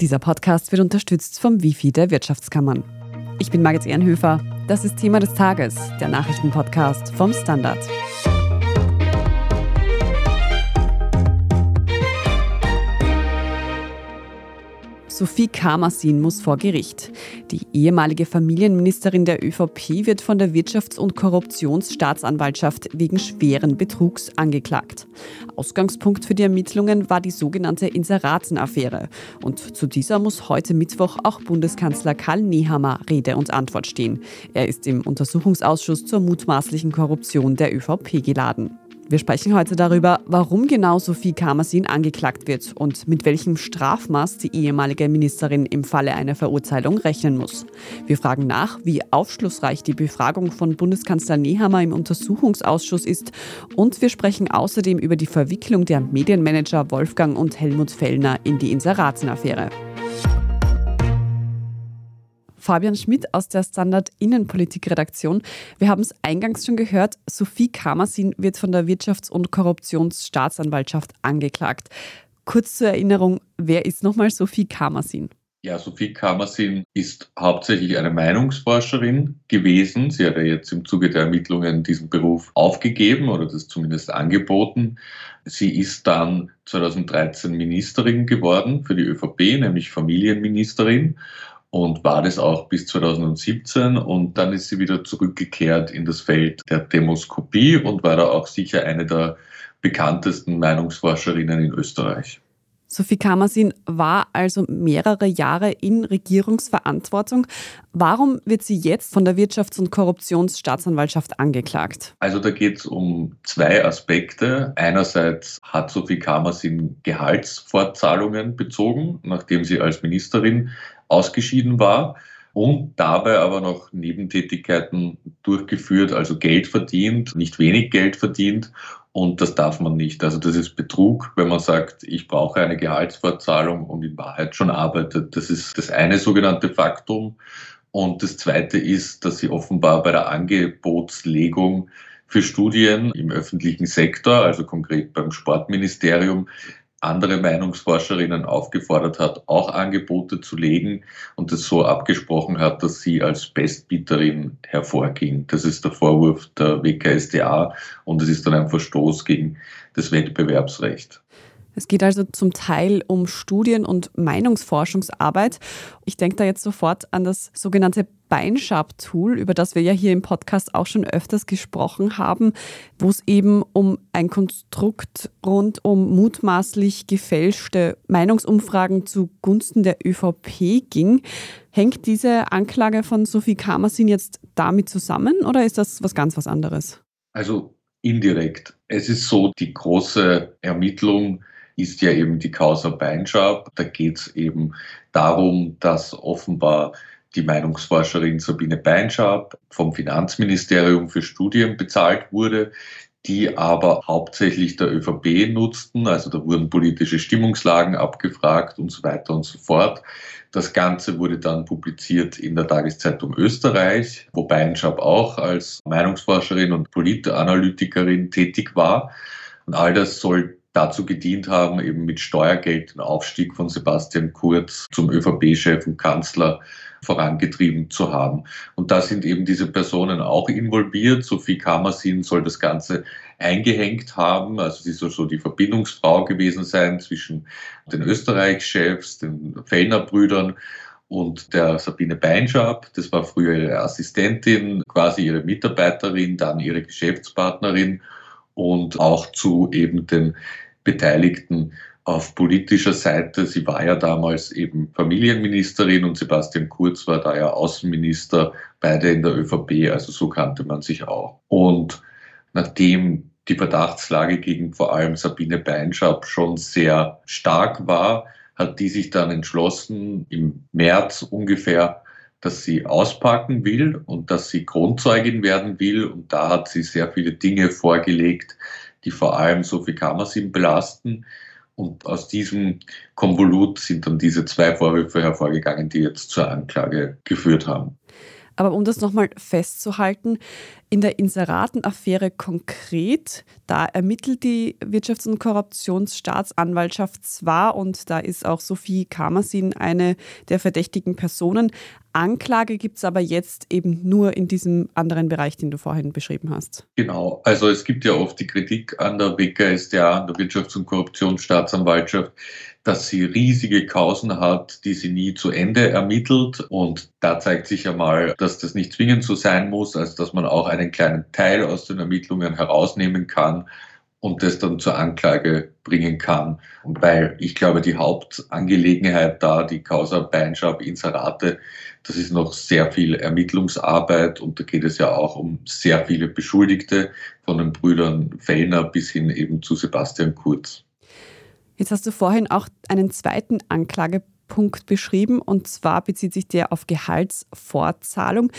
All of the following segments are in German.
Dieser Podcast wird unterstützt vom Wifi der Wirtschaftskammern. Ich bin Margit Ehrenhöfer. Das ist Thema des Tages, der Nachrichtenpodcast vom Standard. Sophie Kamersin muss vor Gericht. Die ehemalige Familienministerin der ÖVP wird von der Wirtschafts- und Korruptionsstaatsanwaltschaft wegen schweren Betrugs angeklagt. Ausgangspunkt für die Ermittlungen war die sogenannte Inseratenaffäre. Und zu dieser muss heute Mittwoch auch Bundeskanzler Karl Nehammer Rede und Antwort stehen. Er ist im Untersuchungsausschuss zur mutmaßlichen Korruption der ÖVP geladen. Wir sprechen heute darüber, warum genau Sophie Kamersin angeklagt wird und mit welchem Strafmaß die ehemalige Ministerin im Falle einer Verurteilung rechnen muss. Wir fragen nach, wie aufschlussreich die Befragung von Bundeskanzler Nehammer im Untersuchungsausschuss ist und wir sprechen außerdem über die Verwicklung der Medienmanager Wolfgang und Helmut Fellner in die Inseratenaffäre. Fabian Schmidt aus der Standard Innenpolitik-Redaktion. Wir haben es eingangs schon gehört, Sophie Kamersin wird von der Wirtschafts- und Korruptionsstaatsanwaltschaft angeklagt. Kurz zur Erinnerung, wer ist nochmal Sophie Kamersin? Ja, Sophie Kamersin ist hauptsächlich eine Meinungsforscherin gewesen. Sie hat ja jetzt im Zuge der Ermittlungen diesen Beruf aufgegeben oder das zumindest angeboten. Sie ist dann 2013 Ministerin geworden für die ÖVP, nämlich Familienministerin und war das auch bis 2017 und dann ist sie wieder zurückgekehrt in das Feld der Demoskopie und war da auch sicher eine der bekanntesten Meinungsforscherinnen in Österreich. Sophie Kamersin war also mehrere Jahre in Regierungsverantwortung. Warum wird sie jetzt von der Wirtschafts- und Korruptionsstaatsanwaltschaft angeklagt? Also da geht es um zwei Aspekte. Einerseits hat Sophie Kamersin Gehaltsfortzahlungen bezogen, nachdem sie als Ministerin ausgeschieden war und dabei aber noch Nebentätigkeiten durchgeführt, also Geld verdient, nicht wenig Geld verdient und das darf man nicht. Also das ist Betrug, wenn man sagt, ich brauche eine Gehaltsfortzahlung und in Wahrheit schon arbeitet. Das ist das eine sogenannte Faktum. Und das zweite ist, dass sie offenbar bei der Angebotslegung für Studien im öffentlichen Sektor, also konkret beim Sportministerium, andere Meinungsforscherinnen aufgefordert hat, auch Angebote zu legen und es so abgesprochen hat, dass sie als Bestbieterin hervorging. Das ist der Vorwurf der WKSDA und es ist dann ein Verstoß gegen das Wettbewerbsrecht. Es geht also zum Teil um Studien- und Meinungsforschungsarbeit. Ich denke da jetzt sofort an das sogenannte Beinschab-Tool, über das wir ja hier im Podcast auch schon öfters gesprochen haben, wo es eben um ein Konstrukt rund um mutmaßlich gefälschte Meinungsumfragen zugunsten der ÖVP ging. Hängt diese Anklage von Sophie Kamersin jetzt damit zusammen oder ist das was ganz was anderes? Also indirekt. Es ist so, die große Ermittlung ist ja eben die Causa Beinschab. Da geht es eben darum, dass offenbar die Meinungsforscherin Sabine Beinschab vom Finanzministerium für Studien bezahlt wurde, die aber hauptsächlich der ÖVP nutzten. Also da wurden politische Stimmungslagen abgefragt und so weiter und so fort. Das Ganze wurde dann publiziert in der Tageszeitung Österreich, wo Beinschab auch als Meinungsforscherin und Politanalytikerin tätig war. Und all das soll dazu gedient haben, eben mit Steuergeld den Aufstieg von Sebastian Kurz zum ÖVP-Chef und Kanzler vorangetrieben zu haben. Und da sind eben diese Personen auch involviert. Sophie Kamersin soll das Ganze eingehängt haben. Also sie soll so die Verbindungsfrau gewesen sein zwischen den Österreich-Chefs, den Fellner-Brüdern und der Sabine Beinschab. Das war früher ihre Assistentin, quasi ihre Mitarbeiterin, dann ihre Geschäftspartnerin und auch zu eben den Beteiligten auf politischer Seite. Sie war ja damals eben Familienministerin und Sebastian Kurz war da ja Außenminister, beide in der ÖVP, also so kannte man sich auch. Und nachdem die Verdachtslage gegen vor allem Sabine Beinschab schon sehr stark war, hat die sich dann entschlossen, im März ungefähr, dass sie auspacken will und dass sie Kronzeugin werden will. Und da hat sie sehr viele Dinge vorgelegt, die vor allem Sophie Kammersin belasten. Und aus diesem Konvolut sind dann diese zwei Vorwürfe hervorgegangen, die jetzt zur Anklage geführt haben. Aber um das nochmal festzuhalten, In der Inseratenaffäre konkret, da ermittelt die Wirtschafts- und Korruptionsstaatsanwaltschaft zwar und da ist auch Sophie Kamersin eine der verdächtigen Personen. Anklage gibt es aber jetzt eben nur in diesem anderen Bereich, den du vorhin beschrieben hast. Genau, also es gibt ja oft die Kritik an der WKSDA, an der Wirtschafts- und Korruptionsstaatsanwaltschaft, dass sie riesige Kausen hat, die sie nie zu Ende ermittelt. Und da zeigt sich ja mal, dass das nicht zwingend so sein muss, als dass man auch einen kleinen Teil aus den Ermittlungen herausnehmen kann und das dann zur Anklage bringen kann. Und weil ich glaube, die Hauptangelegenheit da, die Causa Beinschab Inserate, das ist noch sehr viel Ermittlungsarbeit und da geht es ja auch um sehr viele Beschuldigte von den Brüdern Fellner bis hin eben zu Sebastian Kurz. Jetzt hast du vorhin auch einen zweiten Anklagepunkt beschrieben und zwar bezieht sich der auf Gehaltsfortzahlung.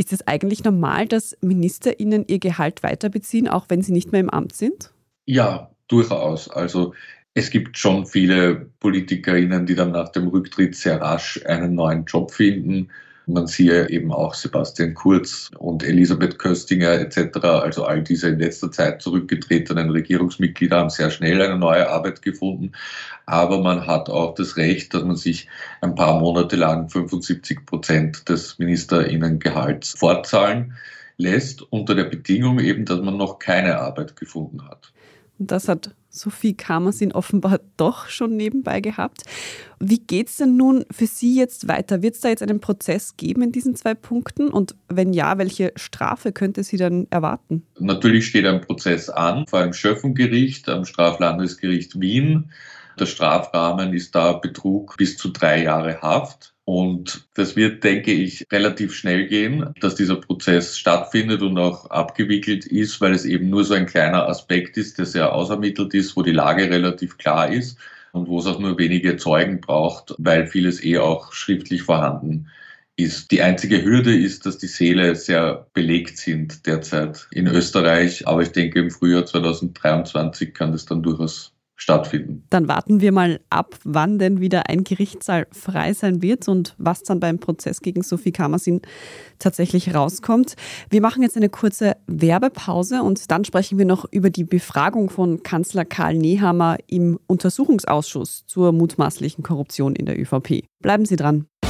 Ist es eigentlich normal, dass MinisterInnen ihr Gehalt weiterbeziehen, auch wenn sie nicht mehr im Amt sind? Ja, durchaus. Also es gibt schon viele PolitikerInnen, die dann nach dem Rücktritt sehr rasch einen neuen Job finden. Man siehe eben auch Sebastian Kurz und Elisabeth Köstinger etc. Also all diese in letzter Zeit zurückgetretenen Regierungsmitglieder haben sehr schnell eine neue Arbeit gefunden. Aber man hat auch das Recht, dass man sich ein paar Monate lang 75 Prozent des Ministerinnengehalts fortzahlen lässt, unter der Bedingung eben, dass man noch keine Arbeit gefunden hat. Und das hat Sophie Kamersin offenbar doch schon nebenbei gehabt. Wie geht es denn nun für Sie jetzt weiter? Wird es da jetzt einen Prozess geben in diesen zwei Punkten? Und wenn ja, welche Strafe könnte sie dann erwarten? Natürlich steht ein Prozess an vor einem Schöffengericht, am Straflandesgericht Wien. Der Strafrahmen ist da Betrug bis zu drei Jahre Haft. Und das wird, denke ich, relativ schnell gehen, dass dieser Prozess stattfindet und auch abgewickelt ist, weil es eben nur so ein kleiner Aspekt ist, der sehr ausermittelt ist, wo die Lage relativ klar ist und wo es auch nur wenige Zeugen braucht, weil vieles eh auch schriftlich vorhanden ist. Die einzige Hürde ist, dass die Seele sehr belegt sind derzeit in Österreich. Aber ich denke, im Frühjahr 2023 kann das dann durchaus stattfinden. Dann warten wir mal ab, wann denn wieder ein Gerichtssaal frei sein wird und was dann beim Prozess gegen Sophie Kamersin tatsächlich rauskommt. Wir machen jetzt eine kurze Werbepause und dann sprechen wir noch über die Befragung von Kanzler Karl Nehammer im Untersuchungsausschuss zur mutmaßlichen Korruption in der ÖVP. Bleiben Sie dran.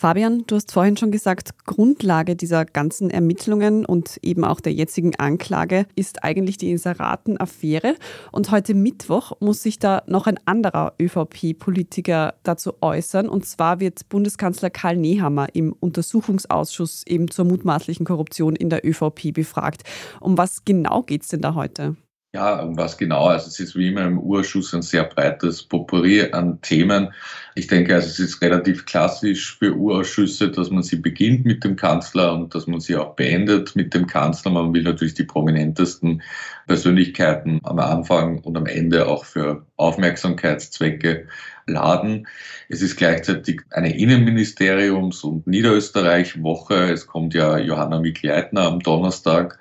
Fabian, du hast vorhin schon gesagt, Grundlage dieser ganzen Ermittlungen und eben auch der jetzigen Anklage ist eigentlich die Inseraten-Affäre. Und heute Mittwoch muss sich da noch ein anderer ÖVP-Politiker dazu äußern. Und zwar wird Bundeskanzler Karl Nehammer im Untersuchungsausschuss eben zur mutmaßlichen Korruption in der ÖVP befragt. Um was genau geht es denn da heute? Ja, um was genau? Also es ist wie immer im Urschuss ein sehr breites Potpourri an Themen. Ich denke, also es ist relativ klassisch für Urausschüsse, dass man sie beginnt mit dem Kanzler und dass man sie auch beendet mit dem Kanzler. Man will natürlich die prominentesten Persönlichkeiten am Anfang und am Ende auch für Aufmerksamkeitszwecke laden. Es ist gleichzeitig eine Innenministeriums- und Niederösterreich-Woche. Es kommt ja Johanna Mikl-Leitner am Donnerstag.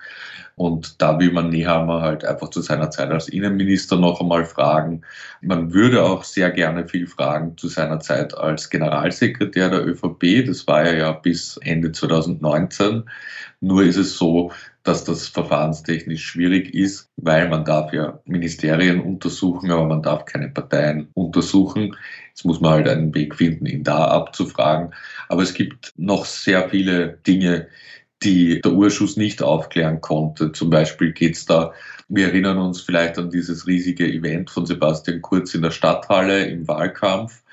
Und da will man Nehammer halt einfach zu seiner Zeit als Innenminister noch einmal fragen. Man würde auch sehr gerne viel fragen zu seiner Zeit als Generalsekretär der ÖVP. Das war er ja bis Ende 2019. Nur ist es so, dass das verfahrenstechnisch schwierig ist, weil man darf ja Ministerien untersuchen, aber man darf keine Parteien untersuchen. Jetzt muss man halt einen Weg finden, ihn da abzufragen. Aber es gibt noch sehr viele Dinge, die der Urschuss nicht aufklären konnte. Zum Beispiel geht es da, wir erinnern uns vielleicht an dieses riesige Event von Sebastian Kurz in der Stadthalle im Wahlkampf.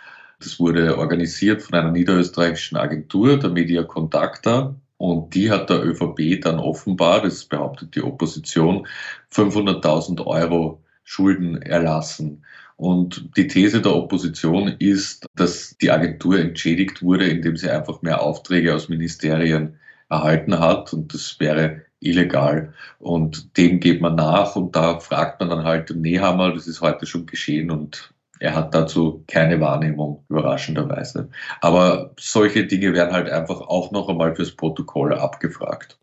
Das wurde organisiert von einer niederösterreichischen Agentur, der Media Contacta. Und die hat der ÖVP dann offenbar, das behauptet die Opposition, 500.000 Euro Schulden erlassen. Und die These der Opposition ist, dass die Agentur entschädigt wurde, indem sie einfach mehr Aufträge aus Ministerien erhalten hat und das wäre illegal. Und dem geht man nach und da fragt man dann halt den Nehammer, das ist heute schon geschehen und er hat dazu keine Wahrnehmung, überraschenderweise. Aber solche Dinge werden halt einfach auch noch einmal fürs Protokoll abgefragt.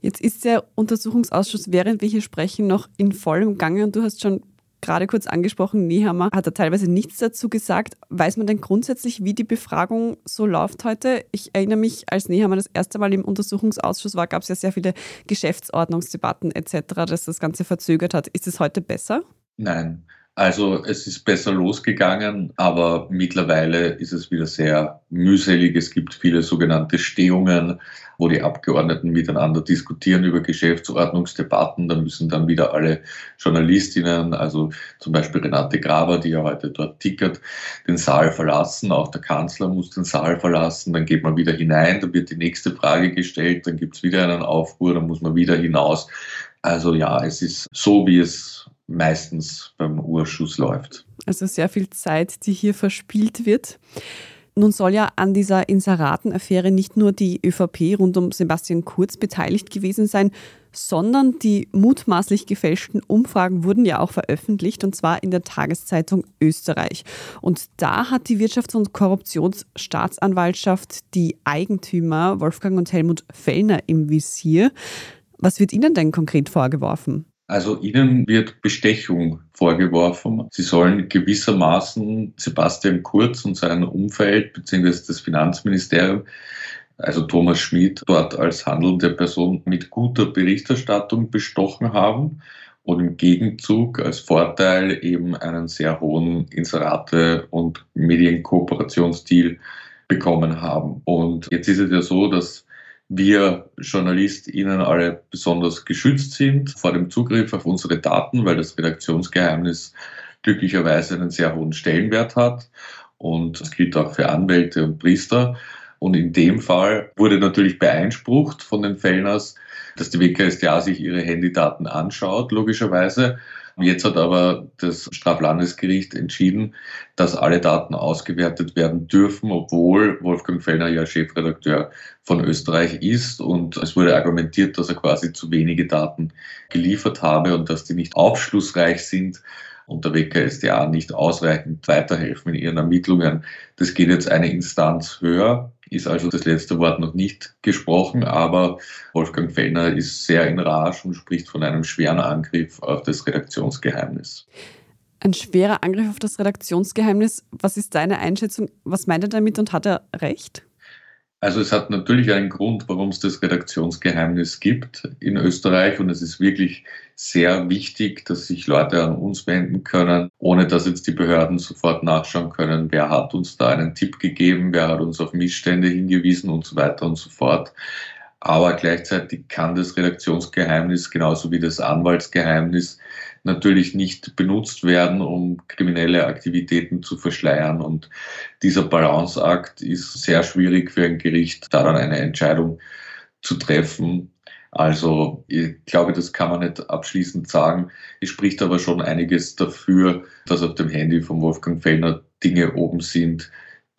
Jetzt ist der Untersuchungsausschuss, während wir hier sprechen, noch in vollem Gange und du hast schon gerade kurz angesprochen, Nehammer hat da teilweise nichts dazu gesagt. Weiß man denn grundsätzlich, wie die Befragung so läuft heute? Ich erinnere mich, als Nehammer das erste Mal im Untersuchungsausschuss war, gab es ja sehr viele Geschäftsordnungsdebatten etc., dass das Ganze verzögert hat. Ist es heute besser? Nein, also es ist besser losgegangen, aber mittlerweile ist es wieder sehr mühselig. Es gibt viele sogenannte Stehungen, wo die Abgeordneten miteinander diskutieren über Geschäftsordnungsdebatten. Da müssen dann wieder alle Journalistinnen, also zum Beispiel Renate Graber, die ja heute dort tickert, den Saal verlassen. Auch der Kanzler muss den Saal verlassen. Dann geht man wieder hinein, dann wird die nächste Frage gestellt, dann gibt es wieder einen Aufruhr, dann muss man wieder hinaus. Also ja, es ist so, wie es meistens beim Urschuss läuft. Also sehr viel Zeit, die hier verspielt wird. Nun soll ja an dieser Inseratenaffäre nicht nur die ÖVP rund um Sebastian Kurz beteiligt gewesen sein, sondern die mutmaßlich gefälschten Umfragen wurden ja auch veröffentlicht und zwar in der Tageszeitung Österreich. Und da hat die Wirtschafts- und Korruptionsstaatsanwaltschaft die Eigentümer Wolfgang und Helmut Fellner im Visier. Was wird Ihnen denn konkret vorgeworfen? Also ihnen wird Bestechung vorgeworfen. Sie sollen gewissermaßen Sebastian Kurz und sein Umfeld bzw. das Finanzministerium, also Thomas Schmid, dort als handelnde Person mit guter Berichterstattung bestochen haben und im Gegenzug als Vorteil eben einen sehr hohen Inserate- und Medienkooperationsstil bekommen haben. Und jetzt ist es ja so, dass wir JournalistInnen alle besonders geschützt sind vor dem Zugriff auf unsere Daten, weil das Redaktionsgeheimnis glücklicherweise einen sehr hohen Stellenwert hat. Und das gilt auch für Anwälte und Priester. Und in dem Fall wurde natürlich beeinsprucht von den Fellners, dass die WKStA sich ihre Handydaten anschaut, logischerweise. Jetzt hat aber das Straflandesgericht entschieden, dass alle Daten ausgewertet werden dürfen, obwohl Wolfgang Fellner ja Chefredakteur von Österreich ist. Und es wurde argumentiert, dass er quasi zu wenige Daten geliefert habe und dass die nicht aufschlussreich sind und der WKSDA nicht ausreichend weiterhelfen in ihren Ermittlungen. Das geht jetzt eine Instanz höher ist also das letzte Wort noch nicht gesprochen, aber Wolfgang Fellner ist sehr in Rage und spricht von einem schweren Angriff auf das Redaktionsgeheimnis. Ein schwerer Angriff auf das Redaktionsgeheimnis. Was ist deine Einschätzung? Was meint er damit und hat er recht? Also es hat natürlich einen Grund, warum es das Redaktionsgeheimnis gibt in Österreich und es ist wirklich sehr wichtig, dass sich Leute an uns wenden können, ohne dass jetzt die Behörden sofort nachschauen können, wer hat uns da einen Tipp gegeben, wer hat uns auf Missstände hingewiesen und so weiter und so fort. Aber gleichzeitig kann das Redaktionsgeheimnis genauso wie das Anwaltsgeheimnis natürlich nicht benutzt werden, um kriminelle Aktivitäten zu verschleiern. Und dieser Balanceakt ist sehr schwierig für ein Gericht, daran eine Entscheidung zu treffen. Also ich glaube, das kann man nicht abschließend sagen. Es spricht aber schon einiges dafür, dass auf dem Handy von Wolfgang Fellner Dinge oben sind,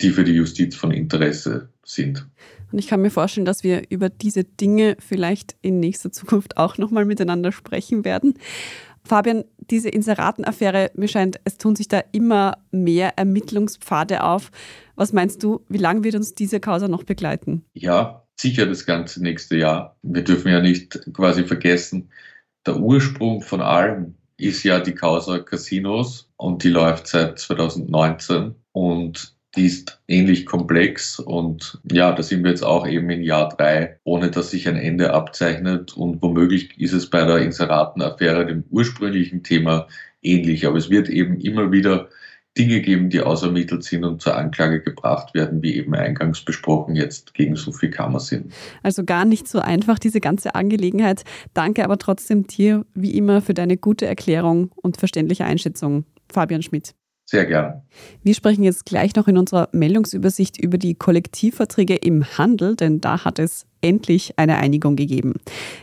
die für die Justiz von Interesse sind. Und ich kann mir vorstellen, dass wir über diese Dinge vielleicht in nächster Zukunft auch nochmal miteinander sprechen werden. Fabian, diese Inseratenaffäre, mir scheint, es tun sich da immer mehr Ermittlungspfade auf. Was meinst du, wie lange wird uns diese Causa noch begleiten? Ja, sicher das ganze nächste Jahr. Wir dürfen ja nicht quasi vergessen, der Ursprung von allem ist ja die Causa Casinos und die läuft seit 2019 und die ist ähnlich komplex und ja, da sind wir jetzt auch eben in Jahr drei, ohne dass sich ein Ende abzeichnet und womöglich ist es bei der Inseratenaffäre dem ursprünglichen Thema ähnlich, aber es wird eben immer wieder Dinge geben, die ausermittelt sind und zur Anklage gebracht werden, wie eben eingangs besprochen jetzt gegen Sophie Kammersin. Also gar nicht so einfach, diese ganze Angelegenheit. Danke aber trotzdem dir, wie immer, für deine gute Erklärung und verständliche Einschätzung. Fabian Schmidt. Sehr gerne. Wir sprechen jetzt gleich noch in unserer Meldungsübersicht über die Kollektivverträge im Handel, denn da hat es endlich eine Einigung gegeben.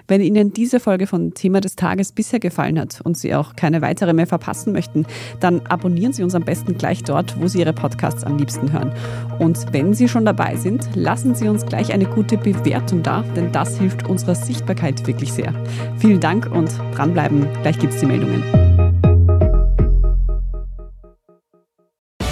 Wenn Ihnen diese Folge von Thema des Tages bisher gefallen hat und Sie auch keine weitere mehr verpassen möchten, dann abonnieren Sie uns am besten gleich dort, wo Sie Ihre Podcasts am liebsten hören. Und wenn Sie schon dabei sind, lassen Sie uns gleich eine gute Bewertung da, denn das hilft unserer Sichtbarkeit wirklich sehr. Vielen Dank und dranbleiben, gleich gibt es die Meldungen.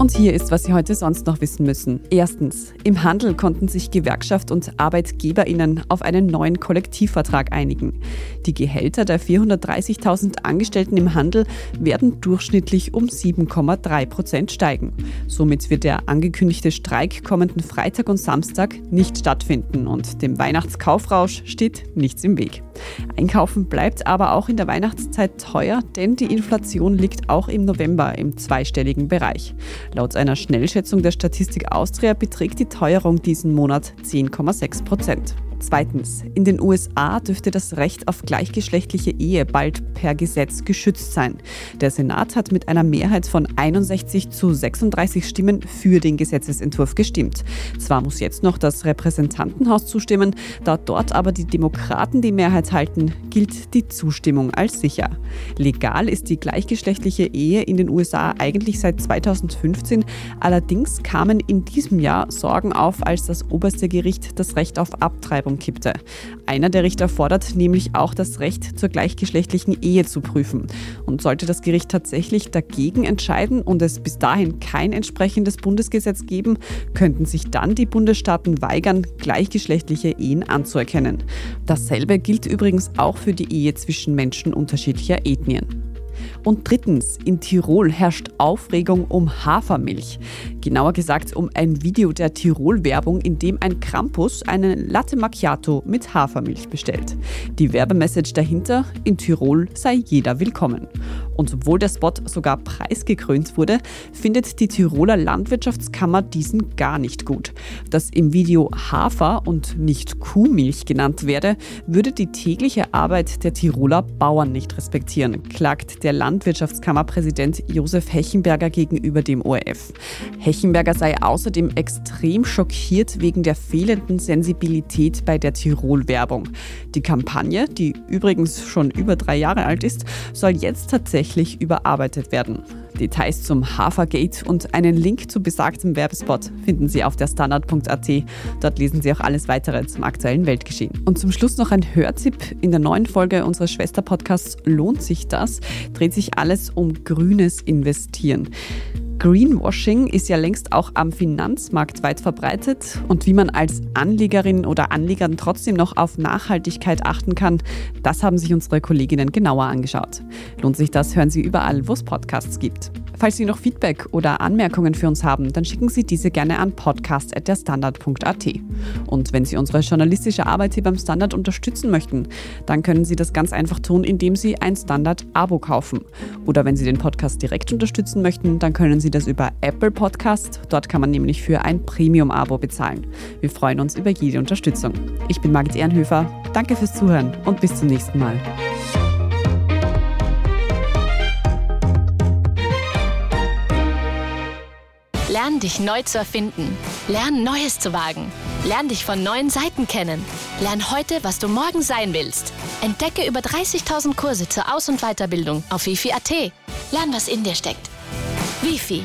und hier ist, was Sie heute sonst noch wissen müssen. Erstens. Im Handel konnten sich Gewerkschaft und ArbeitgeberInnen auf einen neuen Kollektivvertrag einigen. Die Gehälter der 430.000 Angestellten im Handel werden durchschnittlich um 7,3 Prozent steigen. Somit wird der angekündigte Streik kommenden Freitag und Samstag nicht stattfinden und dem Weihnachtskaufrausch steht nichts im Weg. Einkaufen bleibt aber auch in der Weihnachtszeit teuer, denn die Inflation liegt auch im November im zweistelligen Bereich. Laut einer Schnellschätzung der Statistik Austria beträgt die Teuerung diesen Monat 10,6 Prozent. Zweitens, in den USA dürfte das Recht auf gleichgeschlechtliche Ehe bald per Gesetz geschützt sein. Der Senat hat mit einer Mehrheit von 61 zu 36 Stimmen für den Gesetzesentwurf gestimmt. Zwar muss jetzt noch das Repräsentantenhaus zustimmen, da dort aber die Demokraten die Mehrheit halten, gilt die Zustimmung als sicher. Legal ist die gleichgeschlechtliche Ehe in den USA eigentlich seit 2015, allerdings kamen in diesem Jahr Sorgen auf, als das oberste Gericht das Recht auf Abtreibung umkippte. Einer der Richter fordert nämlich auch das Recht zur gleichgeschlechtlichen Ehe zu prüfen. Und sollte das Gericht tatsächlich dagegen entscheiden und es bis dahin kein entsprechendes Bundesgesetz geben, könnten sich dann die Bundesstaaten weigern, gleichgeschlechtliche Ehen anzuerkennen. Dasselbe gilt übrigens auch für die Ehe zwischen Menschen unterschiedlicher Ethnien. Und drittens, in Tirol herrscht Aufregung um Hafermilch. Genauer gesagt um ein Video der Tirol-Werbung, in dem ein Krampus einen Latte Macchiato mit Hafermilch bestellt. Die Werbemessage dahinter, in Tirol sei jeder willkommen. Und obwohl der Spot sogar preisgekrönt wurde, findet die Tiroler Landwirtschaftskammer diesen gar nicht gut. Dass im Video Hafer und nicht Kuhmilch genannt werde, würde die tägliche Arbeit der Tiroler Bauern nicht respektieren, klagt der Landwirtschaftskammerpräsident Josef Hechenberger gegenüber dem ORF. Hechenberger sei außerdem extrem schockiert wegen der fehlenden Sensibilität bei der Tirol-Werbung. Die Kampagne, die übrigens schon über drei Jahre alt ist, soll jetzt tatsächlich überarbeitet werden. Details zum Hafergate und einen Link zu besagtem Werbespot finden Sie auf der Standard.at. Dort lesen Sie auch alles weitere zum aktuellen Weltgeschehen. Und zum Schluss noch ein Hörtipp. In der neuen Folge unseres Schwesterpodcasts Lohnt sich das? dreht sich alles um grünes Investieren. Greenwashing ist ja längst auch am Finanzmarkt weit verbreitet und wie man als Anlegerin oder Anlegern trotzdem noch auf Nachhaltigkeit achten kann, das haben sich unsere Kolleginnen genauer angeschaut. Lohnt sich das, hören Sie überall, wo es Podcasts gibt. Falls Sie noch Feedback oder Anmerkungen für uns haben, dann schicken Sie diese gerne an podcast.derstandard.at. Und wenn Sie unsere journalistische Arbeit hier beim Standard unterstützen möchten, dann können Sie das ganz einfach tun, indem Sie ein Standard-Abo kaufen. Oder wenn Sie den Podcast direkt unterstützen möchten, dann können Sie das über Apple Podcast. Dort kann man nämlich für ein Premium-Abo bezahlen. Wir freuen uns über jede Unterstützung. Ich bin Margit Ehrenhöfer. Danke fürs Zuhören und bis zum nächsten Mal. Lern dich neu zu erfinden. Lern Neues zu wagen. Lern dich von neuen Seiten kennen. Lern heute, was du morgen sein willst. Entdecke über 30.000 Kurse zur Aus- und Weiterbildung auf wifi.at. Lern, was in dir steckt. Wifi